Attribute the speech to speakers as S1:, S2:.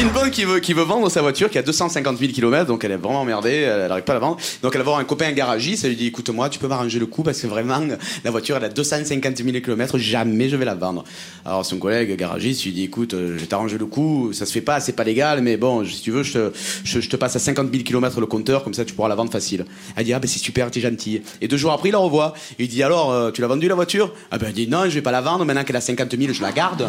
S1: Une blonde qui veut, qui veut vendre sa voiture qui a 250 000 km, donc elle est vraiment emmerdée, elle n'arrive pas à la vendre. Donc elle va voir un copain garagiste, elle lui dit écoute-moi, tu peux m'arranger le coup parce que vraiment, la voiture elle a 250 000 km, jamais je vais la vendre. Alors son collègue garagiste lui dit écoute, euh, je vais t'arranger le coup, ça se fait pas, c'est pas légal, mais bon, si tu veux, je te, je, je te passe à 50 000 km le compteur, comme ça tu pourras la vendre facile. Elle dit ah ben c'est super, t'es gentil. Et deux jours après, il la revoit. Il dit alors, euh, tu l'as vendue la voiture? Ah ben elle dit non, je vais pas la vendre, maintenant qu'elle a 50 000, je la garde.